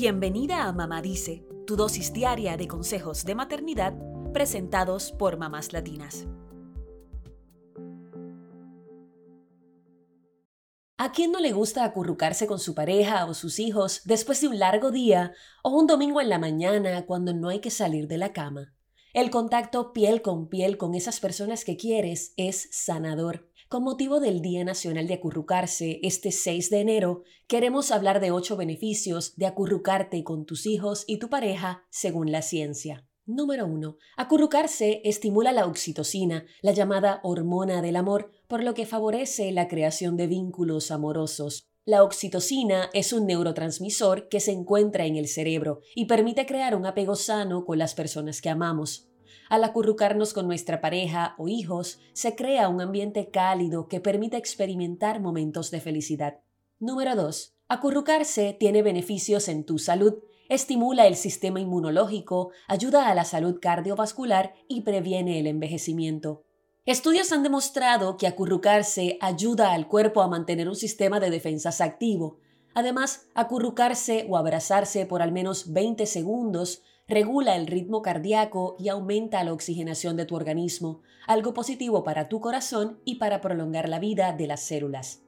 Bienvenida a Mamá Dice, tu dosis diaria de consejos de maternidad presentados por mamás latinas. ¿A quién no le gusta acurrucarse con su pareja o sus hijos después de un largo día o un domingo en la mañana cuando no hay que salir de la cama? El contacto piel con piel con esas personas que quieres es sanador con motivo del Día Nacional de Acurrucarse, este 6 de enero, queremos hablar de ocho beneficios de acurrucarte con tus hijos y tu pareja según la ciencia. Número 1. Acurrucarse estimula la oxitocina, la llamada hormona del amor, por lo que favorece la creación de vínculos amorosos. La oxitocina es un neurotransmisor que se encuentra en el cerebro y permite crear un apego sano con las personas que amamos. Al acurrucarnos con nuestra pareja o hijos, se crea un ambiente cálido que permite experimentar momentos de felicidad. Número 2. Acurrucarse tiene beneficios en tu salud, estimula el sistema inmunológico, ayuda a la salud cardiovascular y previene el envejecimiento. Estudios han demostrado que acurrucarse ayuda al cuerpo a mantener un sistema de defensas activo. Además, acurrucarse o abrazarse por al menos 20 segundos regula el ritmo cardíaco y aumenta la oxigenación de tu organismo, algo positivo para tu corazón y para prolongar la vida de las células.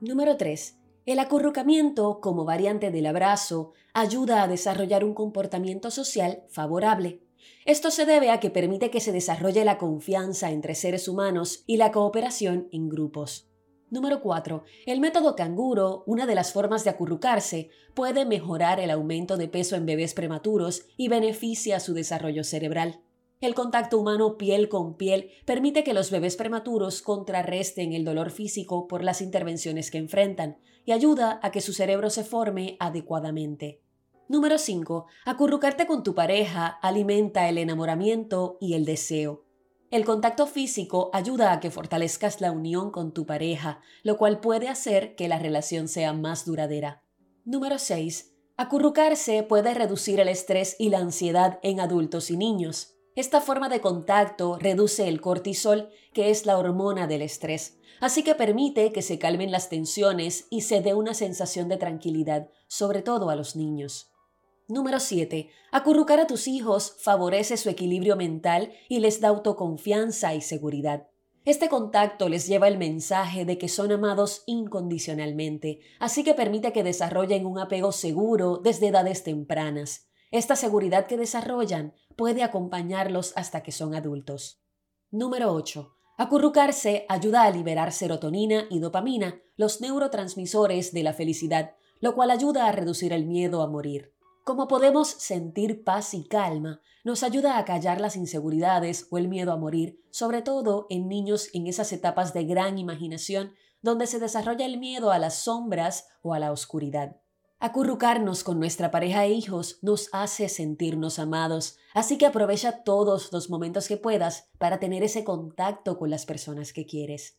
Número 3. El acurrucamiento, como variante del abrazo, ayuda a desarrollar un comportamiento social favorable. Esto se debe a que permite que se desarrolle la confianza entre seres humanos y la cooperación en grupos. Número 4. El método canguro, una de las formas de acurrucarse, puede mejorar el aumento de peso en bebés prematuros y beneficia su desarrollo cerebral. El contacto humano piel con piel permite que los bebés prematuros contrarresten el dolor físico por las intervenciones que enfrentan y ayuda a que su cerebro se forme adecuadamente. Número 5. Acurrucarte con tu pareja alimenta el enamoramiento y el deseo. El contacto físico ayuda a que fortalezcas la unión con tu pareja, lo cual puede hacer que la relación sea más duradera. Número 6. Acurrucarse puede reducir el estrés y la ansiedad en adultos y niños. Esta forma de contacto reduce el cortisol, que es la hormona del estrés, así que permite que se calmen las tensiones y se dé una sensación de tranquilidad, sobre todo a los niños. Número 7. Acurrucar a tus hijos favorece su equilibrio mental y les da autoconfianza y seguridad. Este contacto les lleva el mensaje de que son amados incondicionalmente, así que permite que desarrollen un apego seguro desde edades tempranas. Esta seguridad que desarrollan puede acompañarlos hasta que son adultos. Número 8. Acurrucarse ayuda a liberar serotonina y dopamina, los neurotransmisores de la felicidad, lo cual ayuda a reducir el miedo a morir. Como podemos sentir paz y calma, nos ayuda a callar las inseguridades o el miedo a morir, sobre todo en niños en esas etapas de gran imaginación donde se desarrolla el miedo a las sombras o a la oscuridad. Acurrucarnos con nuestra pareja e hijos nos hace sentirnos amados, así que aprovecha todos los momentos que puedas para tener ese contacto con las personas que quieres.